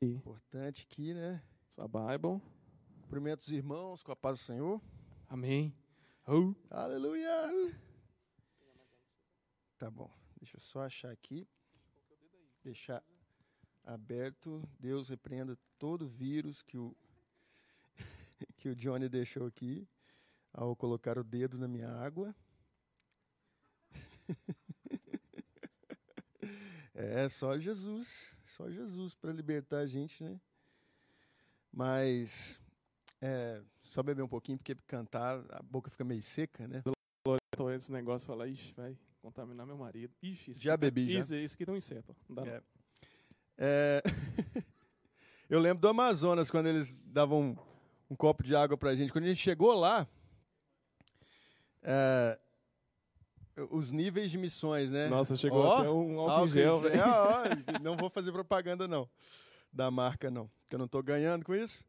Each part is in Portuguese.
Importante aqui, né? Sua Bible. Cumprimento os irmãos com a paz do Senhor. Amém. Oh. Aleluia! Tá bom. Deixa eu só achar aqui. Deixar aberto. Deus repreenda todo vírus que o que o Johnny deixou aqui ao colocar o dedo na minha água. É só Jesus, só Jesus para libertar a gente, né? Mas é, só beber um pouquinho, porque cantar a boca fica meio seca, né? Tô esse negócio fala, ixi, vai contaminar meu marido. Ixi, isso Já aqui tá- bebi, já. Isso, isso aqui tá um inseto. Não dá. É. É, Eu lembro do Amazonas, quando eles davam um, um copo de água pra gente. Quando a gente chegou lá, é, os níveis de missões, né? Nossa, chegou Ó, até um álcool, Álcool gel, ó, não vou fazer propaganda, não. Da marca, não. Que eu não estou ganhando com isso.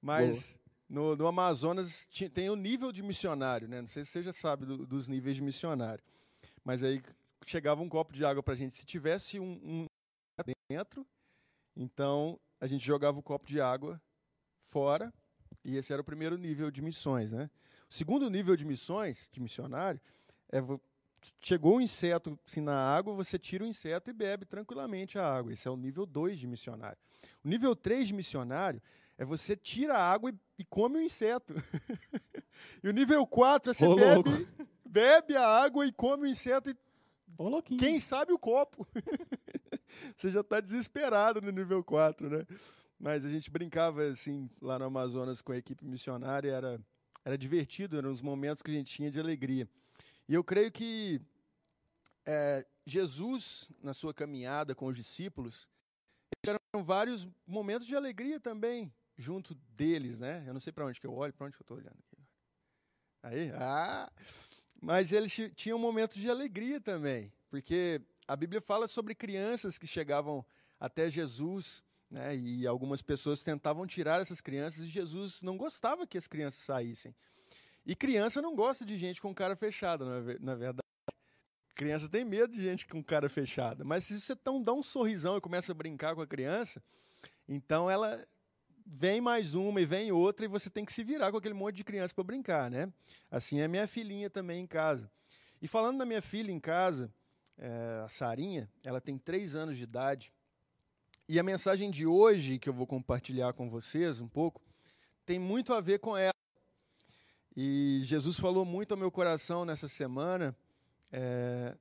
Mas no, no Amazonas tem o nível de missionário, né? Não sei se você já sabe do- dos níveis de missionário. Mas aí chegava um copo de água pra gente. Se tivesse um, um dentro, então a gente jogava o copo de água fora. E esse era o primeiro nível de missões, né? O segundo nível de missões, de missionário, é chegou um inseto assim, na água, você tira o inseto e bebe tranquilamente a água. Esse é o nível 2 de missionário. O nível 3 de missionário é você tira a água e, e come o inseto. e o nível 4 é você Ô, bebe, bebe a água e come o inseto e Ô, quem sabe o copo. você já está desesperado no nível 4, né? Mas a gente brincava assim lá no Amazonas com a equipe missionária, era, era divertido, eram os momentos que a gente tinha de alegria. E eu creio que é, Jesus, na sua caminhada com os discípulos, tiveram vários momentos de alegria também junto deles, né? Eu não sei para onde que eu olho, para onde que eu estou olhando aqui. Aí, ah! Mas eles ti- tinham momentos de alegria também, porque a Bíblia fala sobre crianças que chegavam até Jesus, né? E algumas pessoas tentavam tirar essas crianças e Jesus não gostava que as crianças saíssem. E criança não gosta de gente com cara fechada, na ve- na verdade. Criança tem medo de gente com cara fechada. Mas se você tão dá um sorrisão e começa a brincar com a criança, então ela vem mais uma e vem outra e você tem que se virar com aquele monte de criança para brincar, né? Assim é minha filhinha também em casa. E falando da minha filha em casa, é, a Sarinha, ela tem três anos de idade. E a mensagem de hoje que eu vou compartilhar com vocês um pouco tem muito a ver com ela. E Jesus falou muito ao meu coração nessa semana, é,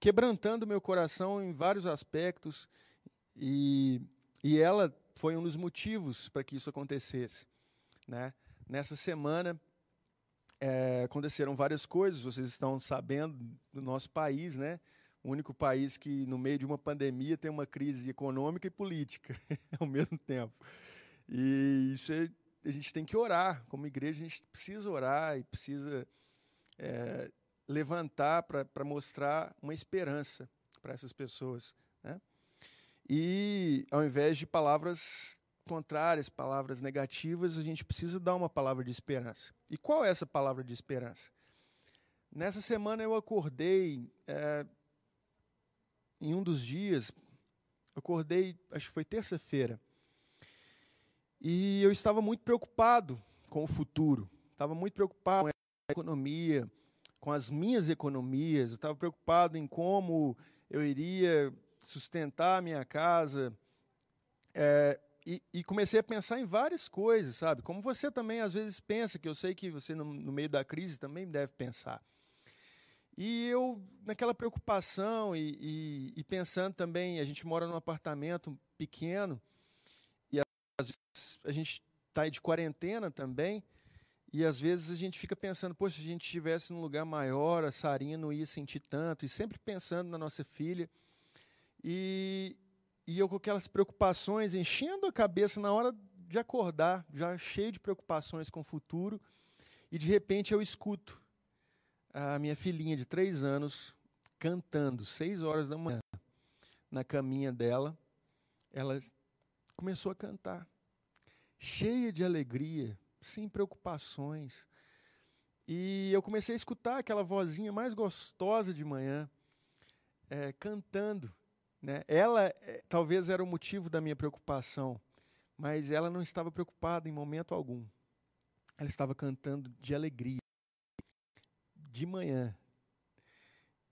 quebrantando meu coração em vários aspectos, e, e ela foi um dos motivos para que isso acontecesse. Né? Nessa semana é, aconteceram várias coisas, vocês estão sabendo do nosso país, né? o único país que, no meio de uma pandemia, tem uma crise econômica e política ao mesmo tempo. E isso é, a gente tem que orar, como igreja, a gente precisa orar e precisa é, levantar para mostrar uma esperança para essas pessoas. Né? E, ao invés de palavras contrárias, palavras negativas, a gente precisa dar uma palavra de esperança. E qual é essa palavra de esperança? Nessa semana eu acordei, é, em um dos dias, acordei, acho que foi terça-feira, e eu estava muito preocupado com o futuro, estava muito preocupado com a economia, com as minhas economias, eu estava preocupado em como eu iria sustentar a minha casa, é, e, e, comecei a pensar em várias coisas, sabe? Como você também às vezes pensa, que eu sei que você no, no meio da crise também deve pensar. E eu, naquela preocupação e, e, e, pensando também, a gente mora num apartamento pequeno a gente está de quarentena também e às vezes a gente fica pensando, poxa, se a gente estivesse num lugar maior, a Sarinha não ia sentir tanto e sempre pensando na nossa filha. E, e eu com aquelas preocupações, enchendo a cabeça na hora de acordar, já cheio de preocupações com o futuro, e de repente eu escuto a minha filhinha de três anos cantando, seis horas da manhã, na caminha dela, ela começou a cantar, cheia de alegria, sem preocupações. E eu comecei a escutar aquela vozinha mais gostosa de manhã, é, cantando Né? Ela é, talvez era o motivo da minha preocupação, mas ela não estava preocupada em momento algum. Ela estava cantando de alegria, de manhã.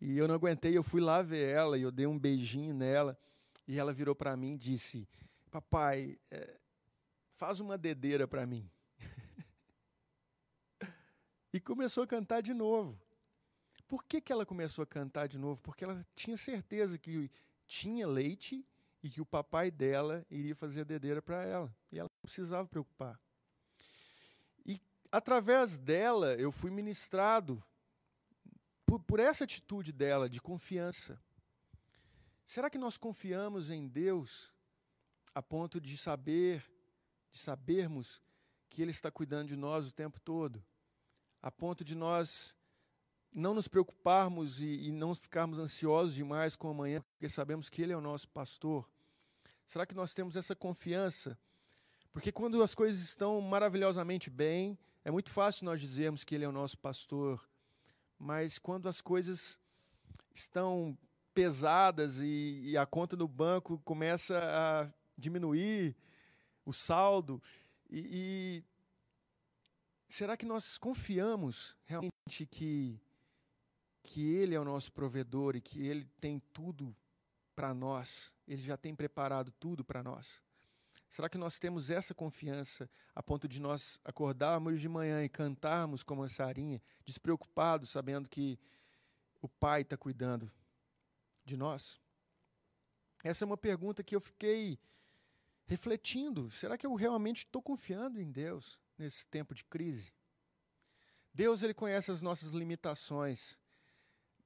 E eu não aguentei, eu fui lá ver ela e eu dei um beijinho nela. E ela virou para mim e disse: Papai, é, faz uma dedeira para mim. e começou a cantar de novo. Por que, que ela começou a cantar de novo? Porque ela tinha certeza que tinha leite e que o papai dela iria fazer a dedeira para ela. E ela não precisava preocupar. E através dela eu fui ministrado por, por essa atitude dela de confiança. Será que nós confiamos em Deus a ponto de saber, de sabermos que Ele está cuidando de nós o tempo todo? A ponto de nós não nos preocuparmos e, e, não ficarmos ansiosos demais com amanhã, porque sabemos que Ele é o nosso pastor? Será que nós temos essa confiança? Porque quando as coisas estão maravilhosamente bem, é muito fácil nós dizermos que Ele é o nosso pastor, mas quando as coisas estão pesadas e, e a conta no banco começa a diminuir, o saldo, e, e será que nós confiamos realmente que que Ele é o nosso provedor e que Ele tem tudo para nós, Ele já tem preparado tudo para nós. Será que nós temos essa confiança a ponto de nós acordarmos de manhã e cantarmos como a Sarinha, despreocupados, sabendo que o Pai está cuidando de nós? Essa é uma pergunta que eu fiquei refletindo. Será que eu realmente estou confiando em Deus nesse tempo de crise? Deus ele conhece as nossas limitações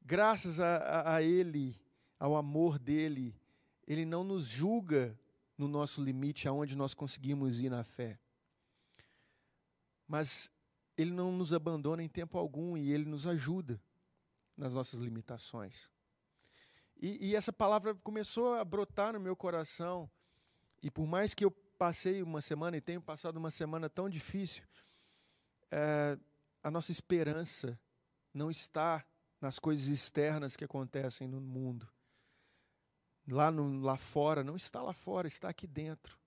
graças a, a, a Ele, ao amor dele, Ele não nos julga no nosso limite, aonde nós conseguimos ir na fé. Mas Ele não nos abandona em tempo algum e Ele nos ajuda nas nossas limitações. E, e essa palavra começou a brotar no meu coração, e por mais que eu passei uma semana e tenho passado uma semana tão difícil, é, a nossa esperança não está nas coisas externas que acontecem no mundo. Lá, no, lá fora, não está lá fora, está aqui dentro.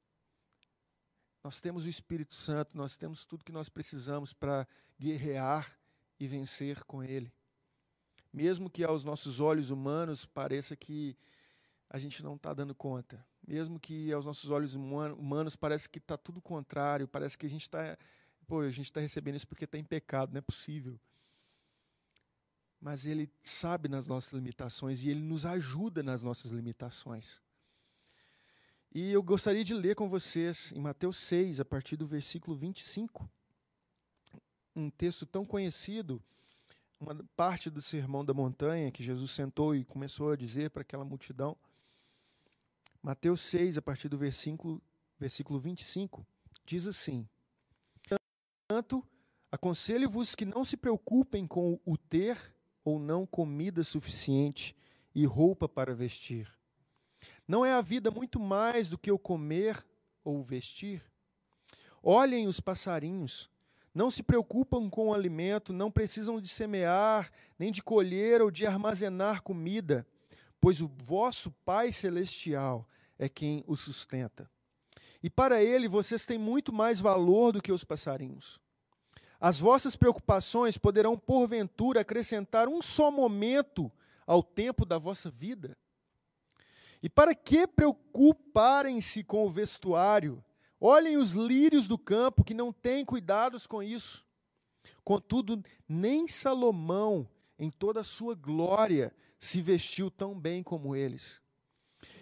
Nós temos o Espírito Santo, nós temos tudo que nós precisamos para guerrear e vencer com Ele. Mesmo que aos nossos olhos humanos pareça que a gente não está dando conta. Mesmo que aos nossos olhos humanos pareça que está tudo contrário, parece que a gente está. Pô, a gente está recebendo isso porque está em pecado, não é possível mas Ele sabe nas nossas limitações e Ele nos ajuda nas nossas limitações. E eu gostaria de ler com vocês em Mateus 6, a partir do versículo 25, um texto tão conhecido, uma parte do Sermão da Montanha, que Jesus sentou e começou a dizer para aquela multidão. Mateus 6, a partir do versículo, versículo 25, diz assim: Portanto, aconselho-vos que não se preocupem com o ter ou não comida suficiente e roupa para vestir? Não é a vida muito mais do que o comer ou vestir? Olhem os passarinhos. Não se preocupam com o alimento, não precisam de semear, nem de colher ou de armazenar comida, pois o vosso Pai Celestial é quem os sustenta. E para ele vocês têm muito mais valor do que os passarinhos. As vossas preocupações poderão, porventura, acrescentar um só momento ao tempo da vossa vida. E para que preocuparem-se com o vestuário? Olhem os lírios do campo, que não têm cuidados com isso. Contudo, nem Salomão, em toda a sua glória, se vestiu tão bem como eles.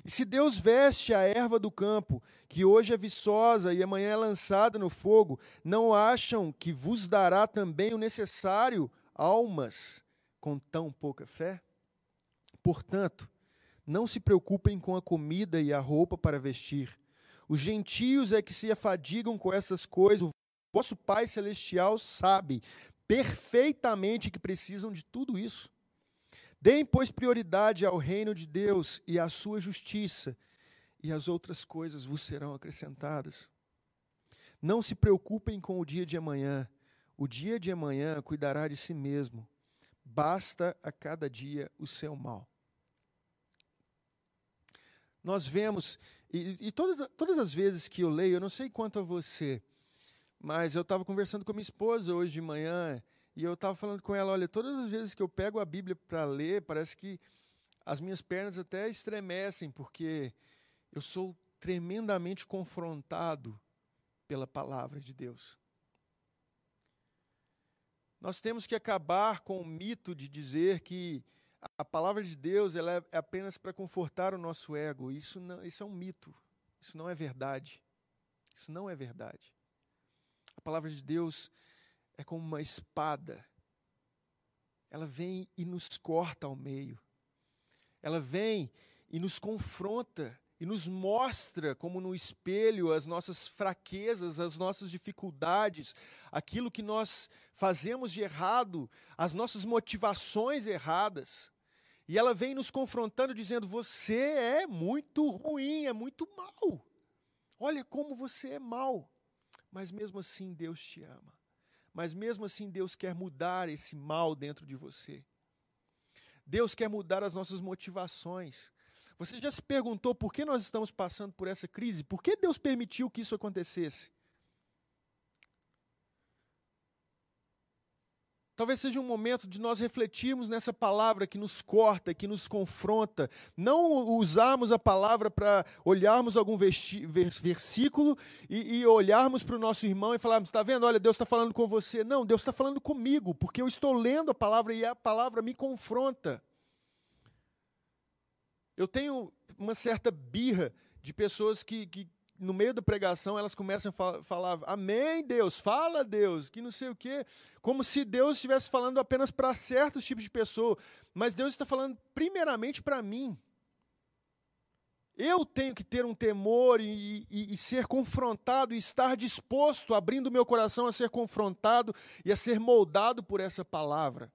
E se Deus veste a erva do campo, que hoje é viçosa e amanhã é lançada no fogo, não acham que vos dará também o necessário, almas, com tão pouca fé? Portanto, não se preocupem com a comida e a roupa para vestir. Os gentios é que se afadigam com essas coisas. O vosso Pai Celestial sabe perfeitamente que precisam de tudo isso. Deem, pois, prioridade ao reino de Deus e à sua justiça, e as outras coisas vos serão acrescentadas. Não se preocupem com o dia de amanhã. O dia de amanhã cuidará de si mesmo. Basta a cada dia o seu mal. nós vemos, e, e todas, todas as vezes que eu leio, eu não sei quanto a você, mas eu estava conversando com a minha esposa hoje de manhã, e eu estava falando com ela: olha, todas as vezes que eu pego a Bíblia para ler, parece que as minhas pernas até estremecem, porque eu sou tremendamente confrontado pela palavra de Deus. Nós temos que acabar com o mito de dizer que a palavra de Deus ela é apenas para confortar o nosso ego. Isso, não, isso é um mito. Isso não é verdade. Isso não é verdade. A palavra de Deus é como uma espada. Ela vem e nos corta ao meio. Ela vem e nos confronta e nos mostra, como no espelho, as nossas fraquezas, as nossas dificuldades, aquilo que nós fazemos de errado, as nossas motivações erradas. E ela vem nos confrontando, dizendo: Você é muito ruim, é muito mal. Olha como você é mal. Mas mesmo assim, Deus te ama. Mas mesmo assim, Deus quer mudar esse mal dentro de você. Deus quer mudar as nossas motivações. Você já se perguntou por que nós estamos passando por essa crise? Por que Deus permitiu que isso acontecesse? Talvez seja um momento de nós refletirmos nessa palavra que nos corta, que nos confronta. Não usarmos a palavra para olharmos algum versículo e, e olharmos para o nosso irmão e falarmos: está vendo? Olha, Deus está falando com você. Não, Deus está falando comigo, porque eu estou lendo a palavra e a palavra me confronta. Eu tenho uma certa birra de pessoas que, que no meio da pregação, elas começam a falar, amém, Deus, fala, Deus, que não sei o quê, como se Deus estivesse falando apenas para certos tipos de pessoa, mas Deus está falando primeiramente para mim. Eu tenho que ter um temor e, e, e, ser confrontado e estar disposto, abrindo meu coração a ser confrontado e a ser moldado por essa palavra.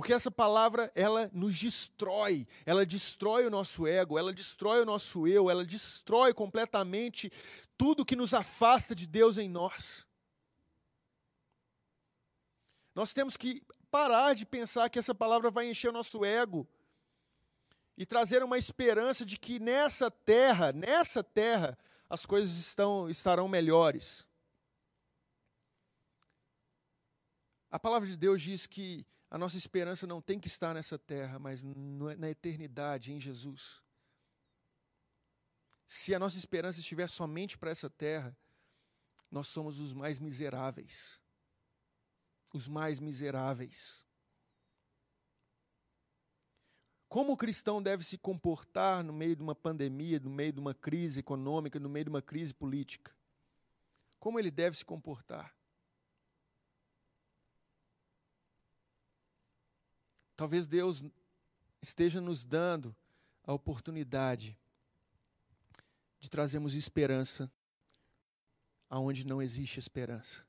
Porque essa palavra, ela nos destrói, ela destrói o nosso ego, ela destrói o nosso eu, ela destrói completamente tudo que nos afasta de Deus em nós. Nós temos que parar de pensar que essa palavra vai encher o nosso ego e trazer uma esperança de que nessa terra, nessa terra, as coisas estão, estarão melhores. A palavra de Deus diz que a nossa esperança não tem que estar nessa terra, mas na eternidade, em Jesus. Se a nossa esperança estiver somente para essa terra, nós somos os mais miseráveis. Os mais miseráveis. Como o cristão deve se comportar no meio de uma pandemia, no meio de uma crise econômica, no meio de uma crise política? Como ele deve se comportar? Talvez Deus esteja nos dando a oportunidade de trazermos esperança aonde não existe esperança.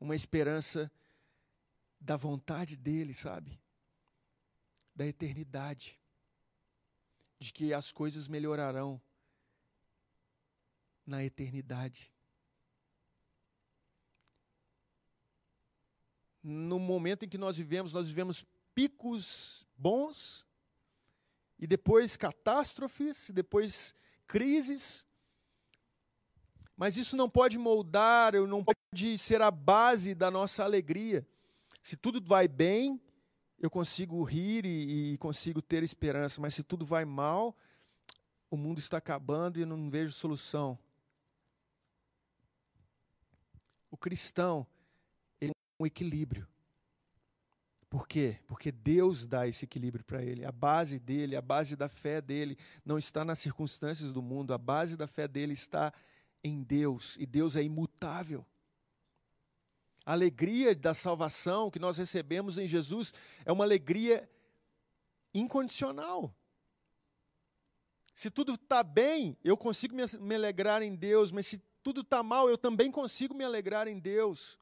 Uma esperança da vontade dele, sabe? Da eternidade. De que as coisas melhorarão na eternidade. No momento em que nós vivemos, nós vivemos picos bons, e depois catástrofes, e depois crises. Mas isso não pode moldar, não pode ser a base da nossa alegria. Se tudo vai bem, eu consigo rir e, e consigo ter esperança, mas se tudo vai mal, o mundo está acabando e eu não vejo solução. O cristão um equilíbrio. Por quê? Porque Deus dá esse equilíbrio para ele. A base dele, a base da fé dele, não está nas circunstâncias do mundo, a base da fé dele está em Deus, e Deus é imutável. A alegria da salvação que nós recebemos em Jesus é uma alegria incondicional. Se tudo está bem, eu consigo me alegrar em Deus, mas se tudo está mal, eu também consigo me alegrar em Deus.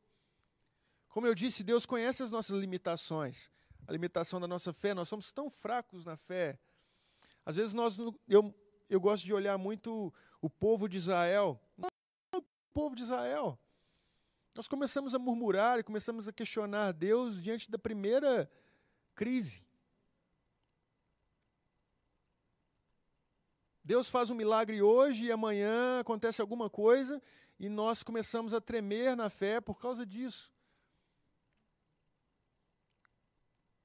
Como eu disse, Deus conhece as nossas limitações, a limitação da nossa fé. Nós somos tão fracos na fé. Às vezes nós, eu, eu gosto de olhar muito o povo de Israel. O povo de Israel. Nós começamos a murmurar e começamos a questionar Deus diante da primeira crise. Deus faz um milagre hoje e amanhã acontece alguma coisa e nós começamos a tremer na fé por causa disso.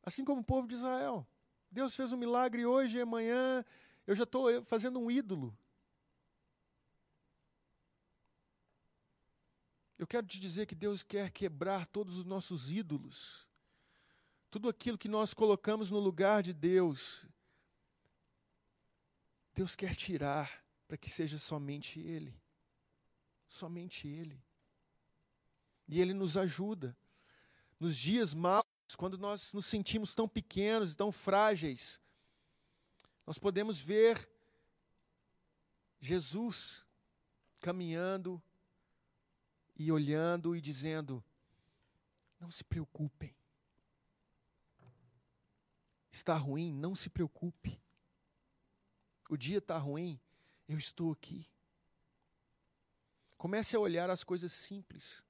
Assim como o povo de Israel. Deus fez um milagre hoje e amanhã eu já estou fazendo um ídolo. Eu quero te dizer que Deus quer quebrar todos os nossos ídolos. Tudo aquilo que nós colocamos no lugar de Deus. Deus quer tirar para que seja somente Ele. Somente Ele. E Ele nos ajuda. Nos dias maus, quando nós nos sentimos tão pequenos e tão frágeis, nós podemos ver Jesus caminhando e olhando e dizendo: não se preocupem. Está ruim? Não se preocupe. O dia está ruim? Eu estou aqui. Comece a olhar as coisas simples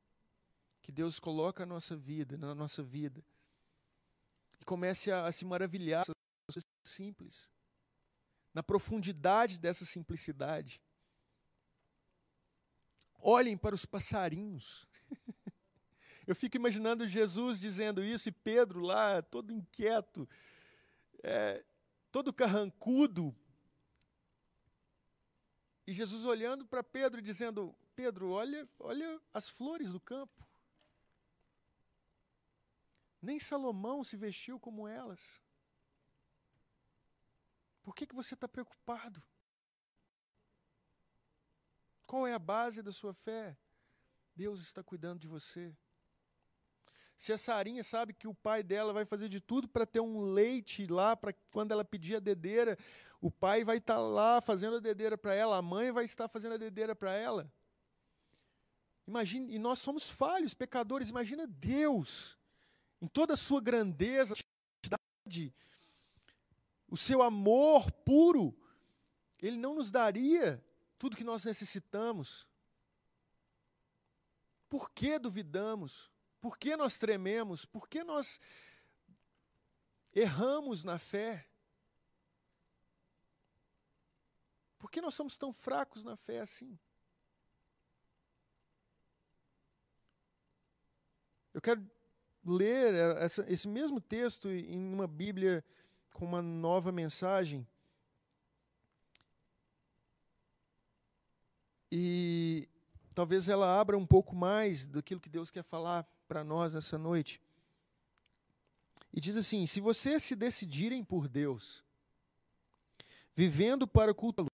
que Deus coloca na nossa vida, na nossa vida. E comece a, a se maravilhar das coisas simples. Na profundidade dessa simplicidade. Olhem para os passarinhos. Eu fico imaginando Jesus dizendo isso e Pedro lá, todo inquieto, é, todo carrancudo. E Jesus olhando para Pedro e dizendo: Pedro, olha, olha as flores do campo. Nem Salomão se vestiu como elas. Por que, que você está preocupado? Qual é a base da sua fé? Deus está cuidando de você. Se a Sarinha sabe que o pai dela vai fazer de tudo para ter um leite lá, para quando ela pedir a dedeira, o pai vai estar tá lá fazendo a dedeira para ela, a mãe vai estar fazendo a dedeira para ela. Imagine, e nós somos falhos, pecadores. Imagina Deus, em toda a sua grandeza, o seu amor puro, Ele não nos daria tudo que nós necessitamos. Por que duvidamos? Por que nós trememos? Por que nós erramos na fé? Por que nós somos tão fracos na fé assim? Eu quero ler essa, esse mesmo texto em uma Bíblia com uma nova mensagem. E talvez ela abra um pouco mais daquilo que Deus quer falar para nós nessa noite. E diz assim: se vocês se decidirem por Deus, vivendo para o culto,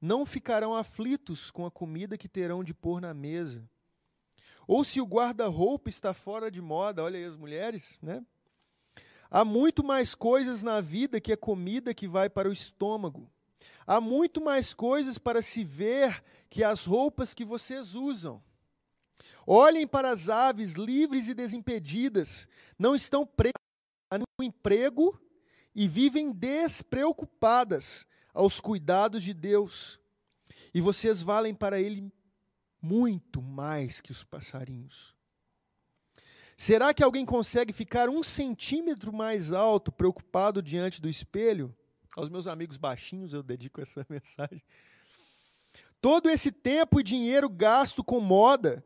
não ficarão aflitos com a comida que terão de pôr na mesa. Ou se o guarda-roupa está fora de moda, olha aí as mulheres, né? Há muito mais coisas na vida que a comida que vai para o estômago. Há muito mais coisas para se ver que as roupas que vocês usam. Olhem para as aves livres e desimpedidas, não estão presas no emprego e vivem despreocupadas aos cuidados de Deus. E vocês valem para Ele muito mais que os passarinhos. Será que alguém consegue ficar um centímetro mais alto, preocupado diante do espelho? Aos meus amigos baixinhos eu dedico essa mensagem. Todo esse tempo e dinheiro gasto com moda,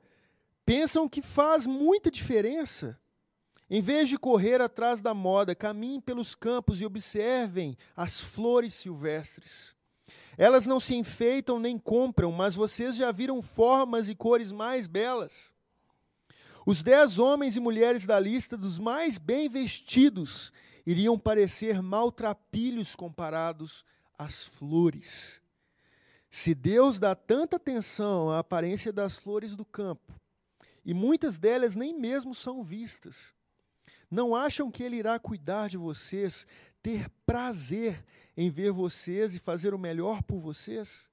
pensam que faz muita diferença. Em vez de correr atrás da moda, caminhem pelos campos e observem as flores silvestres. Elas não se enfeitam nem compram, mas vocês já viram formas e cores mais belas. Os dez homens e mulheres da lista dos mais bem vestidos iriam parecer maltrapilhos comparados às flores. Se Deus dá tanta atenção à aparência das flores do campo, e muitas delas nem mesmo são vistas, não acham que Ele irá cuidar de vocês, ter prazer em ver vocês e fazer o melhor por vocês?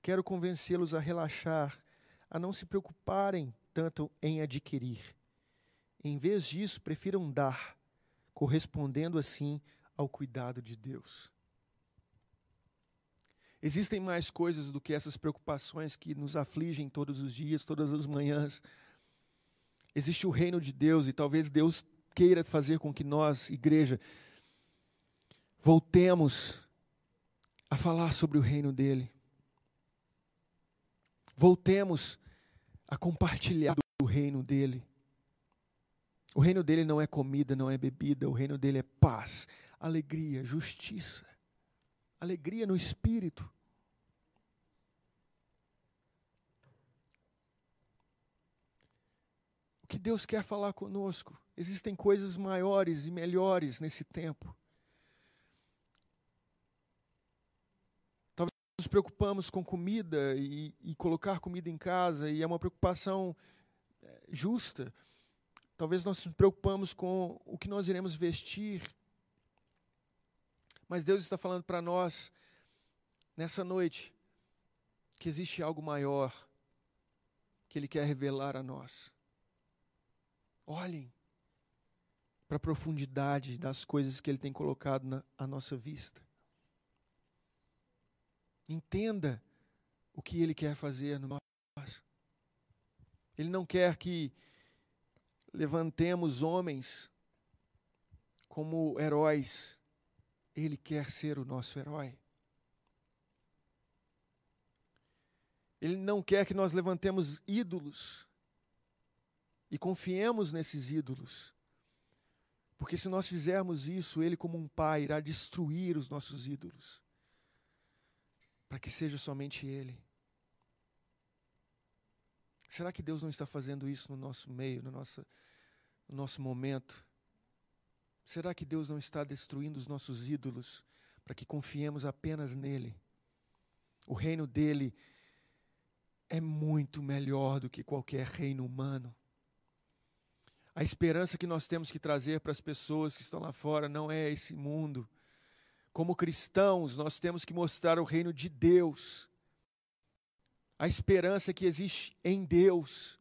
Quero convencê-los a relaxar, a não se preocuparem tanto em adquirir. Em vez disso, prefiram dar correspondendo assim ao cuidado de Deus. Existem mais coisas do que essas preocupações que nos afligem todos os dias, todas as manhãs. Existe o reino de Deus e talvez Deus queira fazer com que nós, igreja, voltemos a falar sobre o reino dele. Voltemos a compartilhar o reino dele. O reino dele não é comida, não é bebida, o reino dele é paz, alegria, justiça, alegria no espírito. O que Deus quer falar conosco? Existem coisas maiores e melhores nesse tempo. Talvez nos preocupamos com comida e, e colocar comida em casa, e é uma preocupação eh, justa. Talvez nós nos preocupamos com o que nós iremos vestir. Mas Deus está falando para nós, nessa noite, que existe algo maior que Ele quer revelar a nós. Olhem para a profundidade das coisas que Ele tem colocado na nossa vista. Entenda o que Ele quer fazer no nós. Ele não quer que levantemos homens como heróis. Ele quer ser o nosso herói. Ele não quer que nós levantemos ídolos e confiemos nesses ídolos. Porque se nós fizermos isso, Ele, como um pai, irá destruir os nossos ídolos, para que seja somente Ele. Será que Deus não está fazendo isso no nosso meio, no nosso, no nosso momento? Será que Deus não está destruindo os nossos ídolos para que confiemos apenas nele? O reino dele é muito melhor do que qualquer reino humano. A esperança que nós temos que trazer para as pessoas que estão lá fora não é esse mundo. Como cristãos, nós temos que mostrar o reino de Deus a esperança que existe em Deus.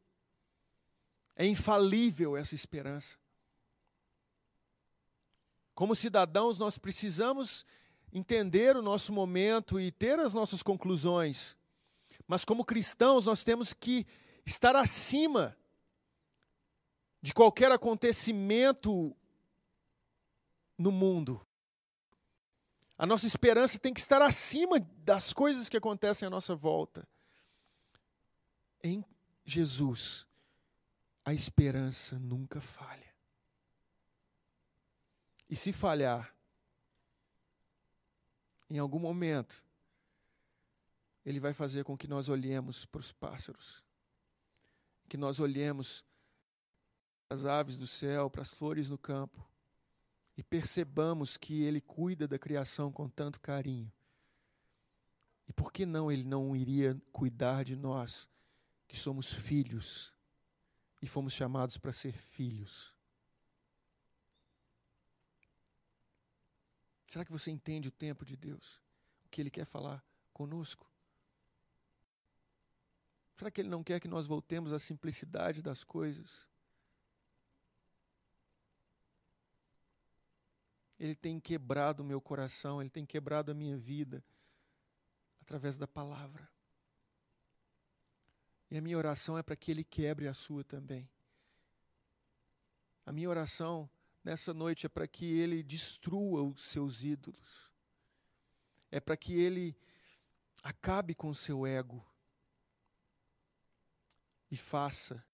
É infalível essa esperança. Como cidadãos, nós precisamos entender o nosso momento e ter as nossas conclusões. Mas como cristãos, nós temos que estar acima de qualquer acontecimento no mundo. A nossa esperança tem que estar acima das coisas que acontecem à nossa volta em Jesus, a esperança nunca falha. E se falhar, em algum momento, Ele vai fazer com que nós olhemos para os pássaros, que nós olhemos para as aves do céu, para as flores no campo, e percebamos que Ele cuida da criação com tanto carinho. E por que não Ele não iria cuidar de nós que somos filhos e fomos chamados para ser filhos. Será que você entende o tempo de Deus? O que Ele quer falar conosco? Será que Ele não quer que nós voltemos à simplicidade das coisas? Ele tem quebrado o meu coração, Ele tem quebrado a minha vida através da palavra. E a minha oração é para que Ele quebre a sua também. A minha oração nessa noite é para que Ele destrua os seus ídolos. É para que Ele acabe com o seu ego e faça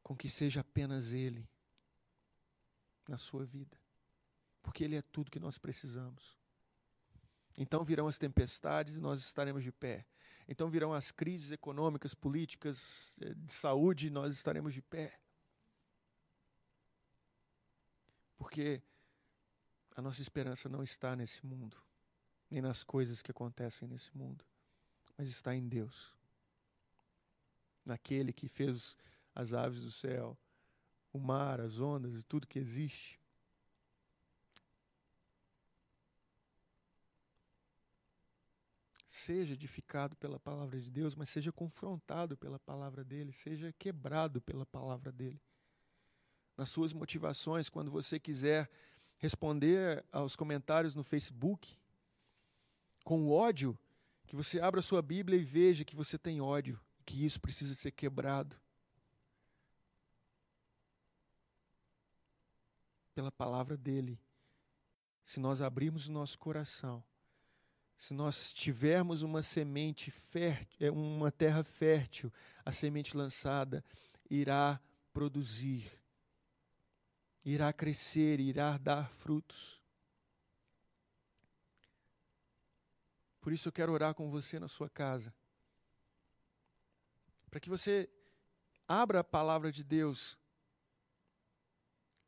com que seja apenas Ele na sua vida. Porque Ele é tudo que nós precisamos. Então virão as tempestades e nós estaremos de pé. Então virão as crises econômicas, políticas, eh, de saúde, e nós estaremos de pé. Porque a nossa esperança não está nesse mundo, nem nas coisas que acontecem nesse mundo, mas está em Deus. Naquele que fez as aves do céu, o mar, as ondas e tudo que existe. seja edificado pela palavra de Deus, mas seja confrontado pela palavra dele, seja quebrado pela palavra dele. Nas suas motivações, quando você quiser responder aos comentários no Facebook com ódio, que você abra sua Bíblia e veja que você tem ódio, que isso precisa ser quebrado. Pela palavra dele. Se nós abrirmos o nosso coração se nós tivermos uma semente fértil, é, uma terra fértil, a semente lançada irá produzir, irá crescer, irá dar frutos. Por isso eu quero orar com você na sua casa. Para que você abra a palavra de Deus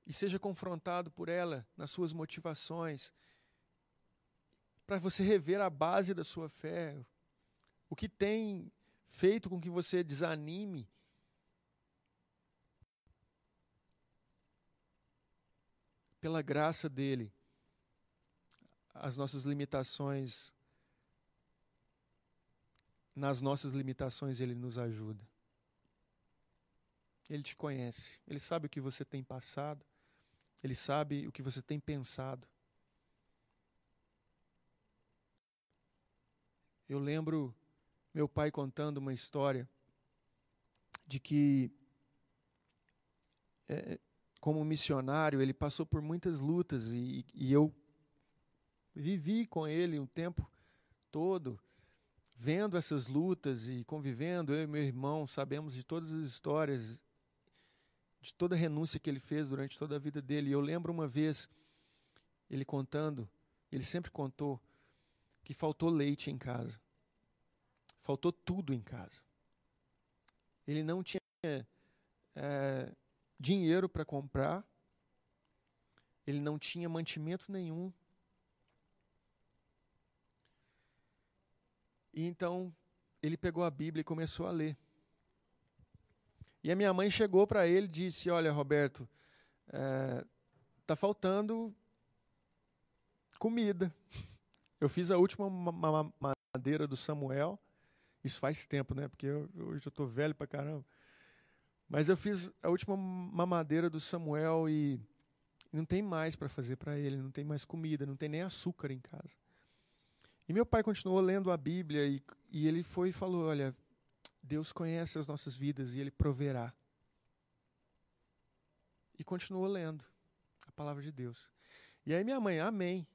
e seja confrontado por ela nas suas motivações, para você rever a base da sua fé, o que tem feito com que você desanime. Pela graça dele, as nossas limitações, nas nossas limitações ele nos ajuda. Ele te conhece, ele sabe o que você tem passado, ele sabe o que você tem pensado. Eu lembro meu pai contando uma história de que, é, como missionário, ele passou por muitas lutas e, e eu vivi com ele um tempo todo, vendo essas lutas e convivendo. Eu e meu irmão sabemos de todas as histórias, de toda a renúncia que ele fez durante toda a vida dele. E eu lembro uma vez ele contando, ele sempre contou que faltou leite em casa. Faltou tudo em casa. Ele não tinha é, dinheiro para comprar, ele não tinha mantimento nenhum. E então ele pegou a Bíblia e começou a ler. E a minha mãe chegou para ele e disse: Olha, Roberto, é, tá faltando comida. Eu fiz a última madeira do Samuel. Isso faz tempo, né? Porque eu, hoje eu estou velho pra caramba. Mas eu fiz a última mamadeira do Samuel e não tem mais para fazer para ele, não tem mais comida, não tem nem açúcar em casa. E meu pai continuou lendo a Bíblia e, e ele foi e falou: Olha, Deus conhece as nossas vidas e Ele proverá. E continuou lendo a palavra de Deus. E aí minha mãe, amém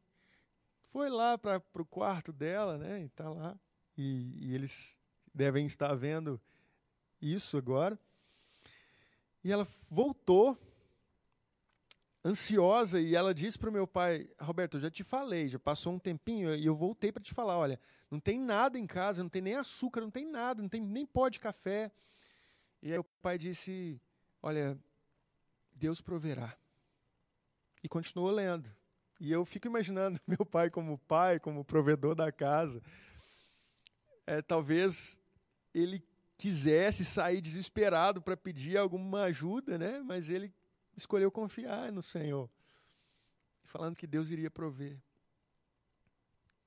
foi lá para o quarto dela, né? E tá lá. E, e, eles devem estar vendo isso agora. E ela voltou ansiosa e ela disse para o meu pai, Roberto, eu já te falei, já passou um tempinho e eu voltei para te falar, olha, não tem nada em casa, não tem nem açúcar, não tem nada, não tem nem pó de café. E aí o pai disse, olha, Deus proverá. E continuou lendo. E eu fico imaginando meu pai como pai, como provedor da casa. É, talvez ele quisesse sair desesperado para pedir alguma ajuda, né? Mas ele escolheu confiar no Senhor, falando que Deus iria prover.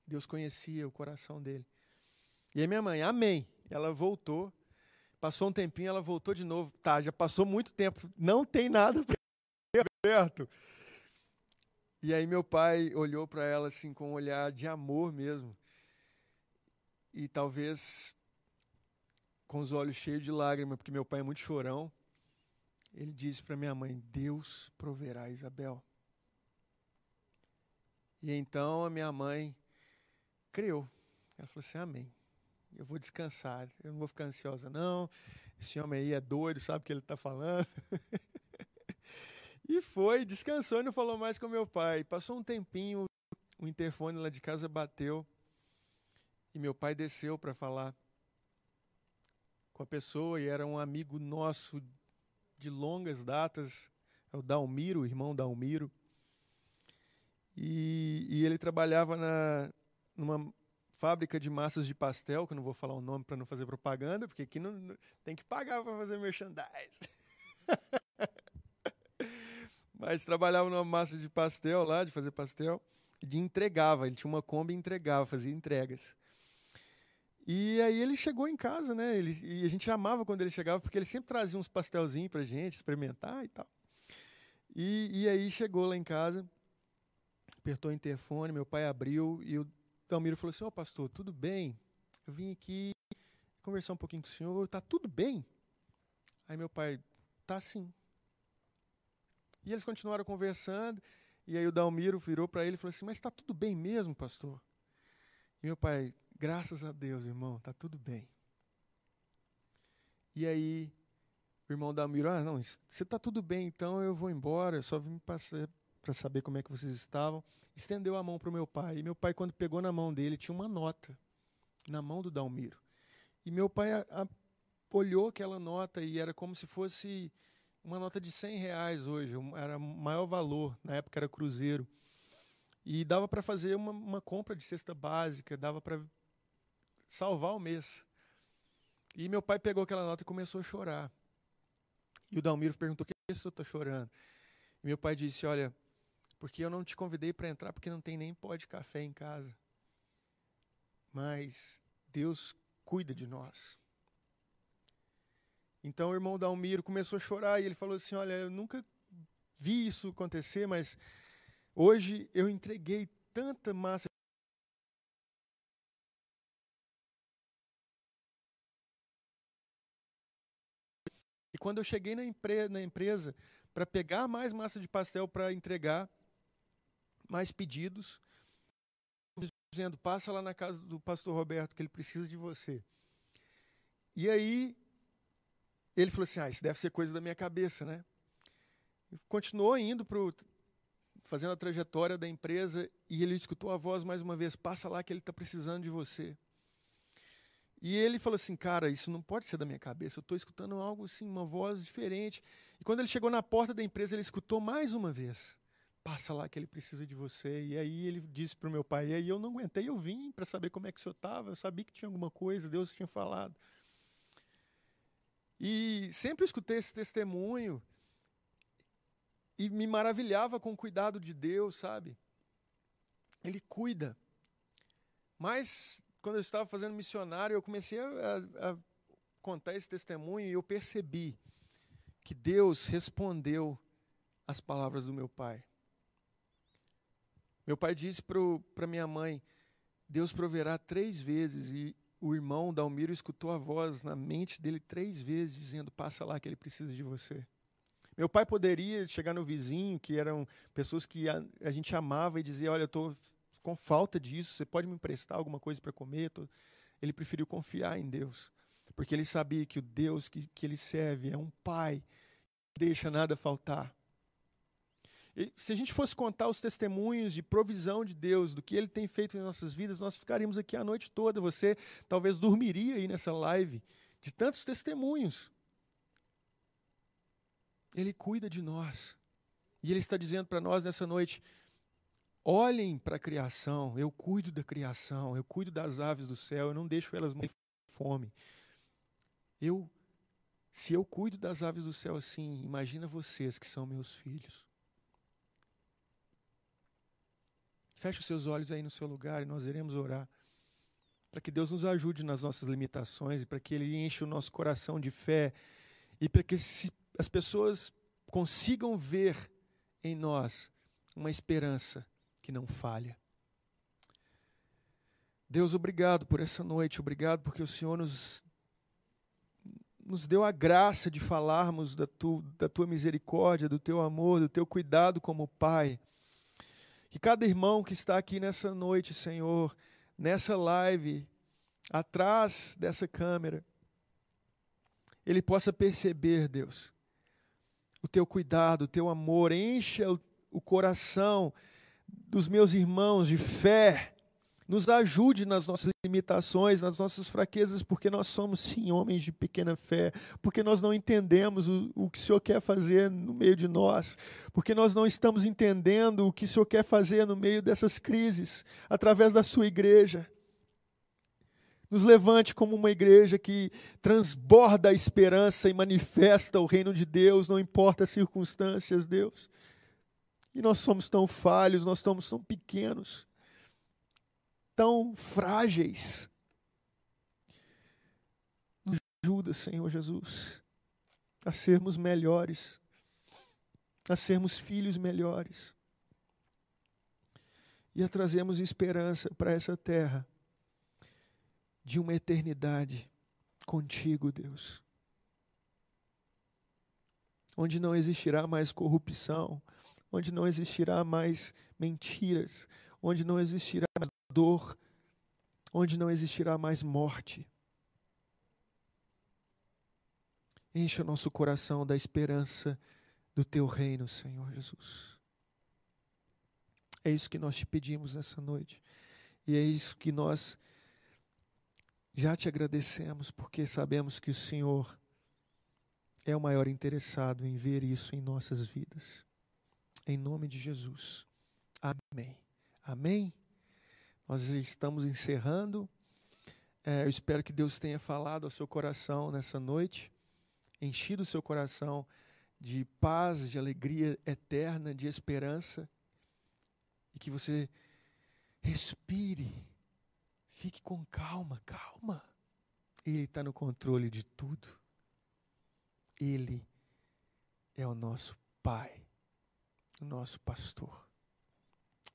Deus conhecia o coração dele. E aí minha mãe, amém. Ela voltou. Passou um tempinho, ela voltou de novo. Tá, já passou muito tempo. Não tem nada perto. E aí meu pai olhou para ela assim com um olhar de amor mesmo. E talvez com os olhos cheios de lágrimas, porque meu pai é muito chorão. Ele disse para minha mãe: Deus proverá Isabel. E então a minha mãe creu. Ela falou assim: Amém. Eu vou descansar. Eu não vou ficar ansiosa, não. Esse homem aí é doido, sabe o que ele está falando. E foi, descansou e não falou mais com meu pai. Passou um tempinho, o interfone lá de casa bateu. E meu pai desceu para falar com a pessoa e era um amigo nosso de longas datas, é o Dalmiro, o irmão Dalmiro. E, e ele trabalhava na, numa fábrica de massas de pastel, que eu não vou falar o nome para não fazer propaganda, porque aqui não, não tem que pagar para fazer merchandise. Mas trabalhava numa massa de pastel lá, de fazer pastel, e entregava. Ele tinha uma Kombi e entregava, fazia entregas. E aí ele chegou em casa, né? Ele, e a gente amava quando ele chegava, porque ele sempre trazia uns pastelzinhos pra gente experimentar e tal. E, e aí chegou lá em casa, apertou o interfone, meu pai abriu e o Dalmiro falou assim: Ô oh, pastor, tudo bem? Eu vim aqui conversar um pouquinho com o senhor, tá tudo bem? Aí meu pai, tá sim. E eles continuaram conversando, e aí o Dalmiro virou para ele e falou assim: Mas está tudo bem mesmo, pastor? E meu pai, graças a Deus, irmão, tá tudo bem. E aí, o irmão Dalmiro, ah, não, você tá tudo bem, então eu vou embora, eu só vim para saber como é que vocês estavam. Estendeu a mão para o meu pai. E meu pai, quando pegou na mão dele, tinha uma nota na mão do Dalmiro. E meu pai a, a, olhou aquela nota e era como se fosse uma nota de 100 reais hoje, era maior valor, na época era cruzeiro. E dava para fazer uma, uma, compra de cesta básica, dava para salvar o mês. E meu pai pegou aquela nota e começou a chorar. E o Dalmiro perguntou: por que você está chorando? E meu pai disse: Olha, porque eu não te convidei para entrar porque não tem nem pó de café em casa. Mas Deus cuida de nós. Então o irmão Dalmiro começou a chorar e ele falou assim: Olha, eu nunca vi isso acontecer, mas hoje eu entreguei tanta massa. Quando eu cheguei na, empre na empresa para pegar mais massa de pastel para entregar, mais pedidos, dizendo: passa lá na casa do pastor Roberto, que ele precisa de você. E aí ele falou assim: ah, isso deve ser coisa da minha cabeça, né? E continuou indo para fazendo a trajetória da empresa e ele escutou a voz mais uma vez: passa lá que ele está precisando de você. E ele falou assim, cara, isso não pode ser da minha cabeça, eu estou escutando algo assim, uma voz diferente. E quando ele chegou na porta da empresa, ele escutou mais uma vez, passa lá que ele precisa de você. E aí ele disse para o meu pai, e aí eu não aguentei, eu vim para saber como é que o senhor estava, eu sabia que tinha alguma coisa, Deus tinha falado. E sempre escutei esse testemunho e me maravilhava com o cuidado de Deus, sabe? Ele cuida. Mas, quando eu estava fazendo missionário, eu comecei a, a contar esse testemunho e eu percebi que Deus respondeu às palavras do meu pai. Meu pai disse para minha mãe: Deus proverá três vezes, e o irmão Dalmiro escutou a voz na mente dele três vezes, dizendo: Passa lá que ele precisa de você. Meu pai poderia chegar no vizinho, que eram pessoas que a, a gente amava, e dizer: Olha, eu estou com falta disso, você pode me emprestar alguma coisa para comer? Ele preferiu confiar em Deus, porque ele sabia que o Deus que, que ele serve é um pai que deixa nada faltar. E se a gente fosse contar os testemunhos de provisão de Deus, do que Ele tem feito em nossas vidas, nós ficaríamos aqui a noite toda. Você talvez dormiria aí nessa live de tantos testemunhos. Ele cuida de nós. E Ele está dizendo para nós nessa noite: olhem para a criação, eu cuido da criação, eu cuido das aves do céu, eu não deixo elas morrer de fome. Eu, se eu cuido das aves do céu assim, imagina vocês que são meus filhos. Feche os seus olhos aí no seu lugar e nós iremos orar. Para que Deus nos ajude nas nossas limitações e para que Ele enche o nosso coração de fé e para que as pessoas consigam ver em nós uma esperança que não falha. Deus, obrigado por essa noite, obrigado porque o Senhor nos, nos deu a graça de falarmos da, tu, da tua misericórdia, do teu amor, do teu cuidado como Pai. Que cada irmão que está aqui nessa noite, Senhor, nessa live, atrás dessa câmera, ele possa perceber, Deus, o teu cuidado, o teu amor, encha o, o coração dos meus irmãos de fé, nos ajude nas nossas limitações, nas nossas fraquezas, porque nós somos sim homens de pequena fé, porque nós não entendemos o, o que o Senhor quer fazer no meio de nós, porque nós não estamos entendendo o que o Senhor quer fazer no meio dessas crises, através da sua igreja. Nos levante como uma igreja que transborda a esperança e manifesta o reino de Deus, não importa as circunstâncias, Deus. E nós somos tão falhos, nós somos tão pequenos tão frágeis. Nos ajuda, Senhor Jesus, a sermos melhores, a sermos filhos melhores e a trazermos esperança para essa terra de uma eternidade contigo, Deus. Onde não existirá mais corrupção, onde não existirá mais mentiras, onde não existirá mais dor, onde não existirá mais morte. Encha o nosso coração da esperança do teu reino, Senhor Jesus. É isso que nós te pedimos nessa noite. E é isso que nós já te agradecemos, porque sabemos que o Senhor é o maior interessado em ver isso em nossas vidas. Em nome de Jesus. Amém. Amém. Nós estamos encerrando. É, eu espero que Deus tenha falado ao seu coração nessa noite, enchido o seu coração de paz, de alegria eterna, de esperança, e que você respire, fique com calma, calma. Ele está no controle de tudo. Ele é o nosso Pai, o nosso pastor.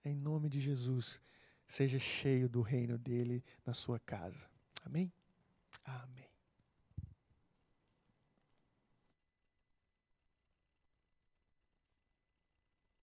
Em nome de Jesus, seja cheio do reino dele na sua casa. Amém? Amém.